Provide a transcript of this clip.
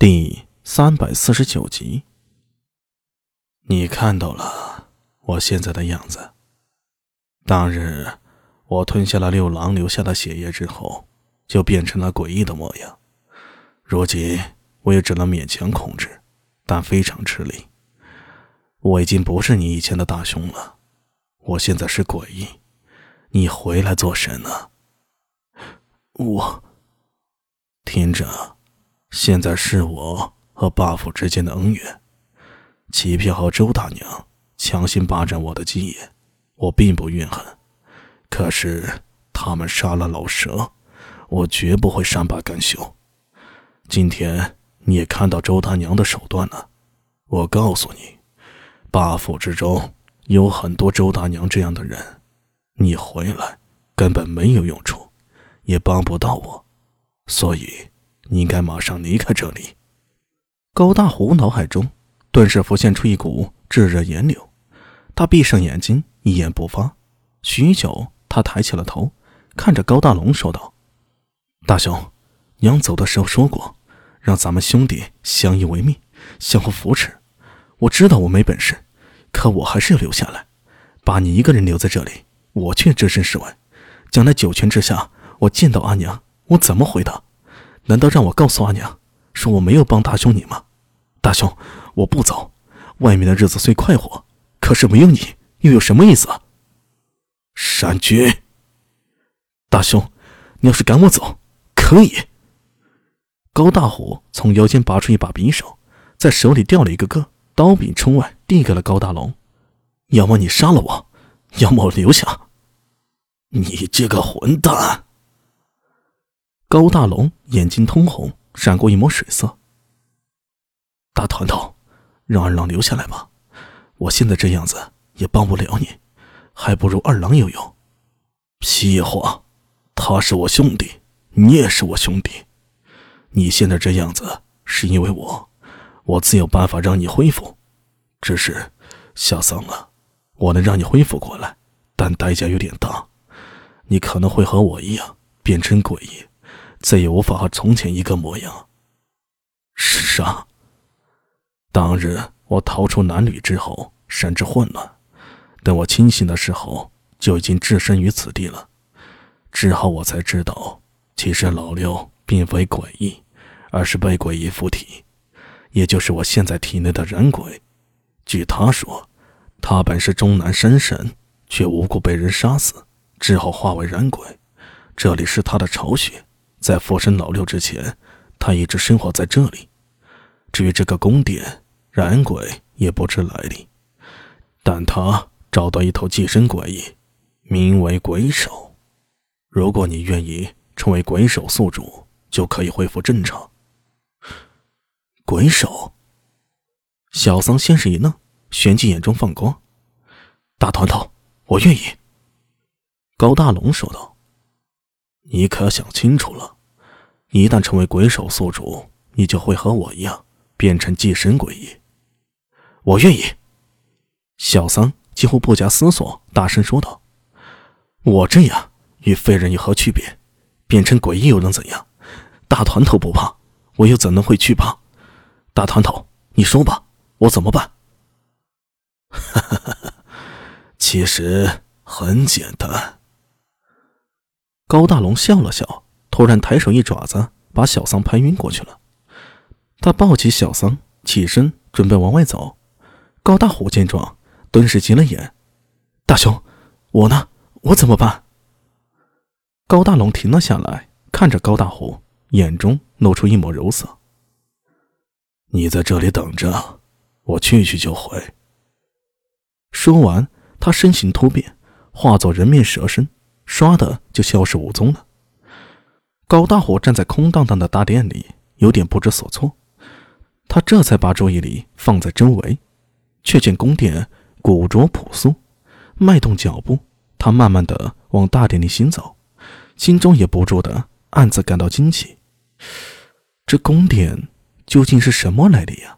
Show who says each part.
Speaker 1: 第三百四十九集，你看到了我现在的样子。当日我吞下了六郎留下的血液之后，就变成了诡异的模样。如今我也只能勉强控制，但非常吃力。我已经不是你以前的大雄了，我现在是诡异。你回来做甚呢？
Speaker 2: 我
Speaker 1: 听着。现在是我和霸府之间的恩怨，齐票和周大娘强行霸占我的基业，我并不怨恨。可是他们杀了老蛇，我绝不会善罢甘休。今天你也看到周大娘的手段了，我告诉你，霸府之中有很多周大娘这样的人，你回来根本没有用处，也帮不到我，所以。你应该马上离开这里。
Speaker 2: 高大虎脑海中顿时浮现出一股炙热炎流，他闭上眼睛，一言不发。许久，他抬起了头，看着高大龙说道：“大雄，娘走的时候说过，让咱们兄弟相依为命，相互扶持。我知道我没本事，可我还是要留下来，把你一个人留在这里，我却置身事外。将来九泉之下，我见到阿娘，我怎么回答？”难道让我告诉阿娘，说我没有帮大兄你吗？大兄，我不走。外面的日子虽快活，可是没有你又有什么意思？
Speaker 1: 山君，
Speaker 2: 大兄，你要是赶我走，可以。高大虎从腰间拔出一把匕首，在手里掉了一个个，刀柄冲外，递给了高大龙。要么你杀了我，要么我留下。
Speaker 1: 你这个混蛋！
Speaker 2: 高大龙眼睛通红，闪过一抹水色。大团头，让二郎留下来吧。我现在这样子也帮不了你，还不如二郎有用。
Speaker 1: 屁话，他是我兄弟，你也是我兄弟。你现在这样子是因为我，我自有办法让你恢复。只是小桑啊，我能让你恢复过来，但代价有点大。你可能会和我一样变成鬼。再也无法和从前一个模样。是啊，当日我逃出南吕之后，神志混乱，等我清醒的时候，就已经置身于此地了。之后我才知道，其实老六并非诡异，而是被诡异附体，也就是我现在体内的人鬼。据他说，他本是终南山神，却无故被人杀死，之后化为人鬼。这里是他的巢穴。在附身老六之前，他一直生活在这里。至于这个宫殿，燃鬼也不知来历，但他找到一头寄生鬼异，名为鬼手。如果你愿意成为鬼手宿主，就可以恢复正常。
Speaker 2: 鬼手，小桑先是一愣，旋即眼中放光。大团头，我愿意。
Speaker 1: 高大龙说道。你可想清楚了？你一旦成为鬼手宿主，你就会和我一样变成寄生鬼异。
Speaker 2: 我愿意。小桑几乎不假思索，大声说道：“我这样与废人有何区别？变成鬼异又能怎样？大团头不怕，我又怎能会惧怕？大团头，你说吧，我怎么办？”
Speaker 1: 哈 哈其实很简单。
Speaker 2: 高大龙笑了笑，突然抬手一爪子把小桑拍晕过去了。他抱起小桑，起身准备往外走。高大虎见状，顿时急了眼：“大兄，我呢？我怎么办？”高大龙停了下来，看着高大虎，眼中露出一抹柔色：“
Speaker 1: 你在这里等着，我去去就回。”
Speaker 2: 说完，他身形突变，化作人面蛇身。唰的就消失无踪了。高大虎站在空荡荡的大殿里，有点不知所措。他这才把注意力放在周围，却见宫殿古拙朴素。迈动脚步，他慢慢的往大殿里行走，心中也不住的暗自感到惊奇。这宫殿究竟是什么来历呀？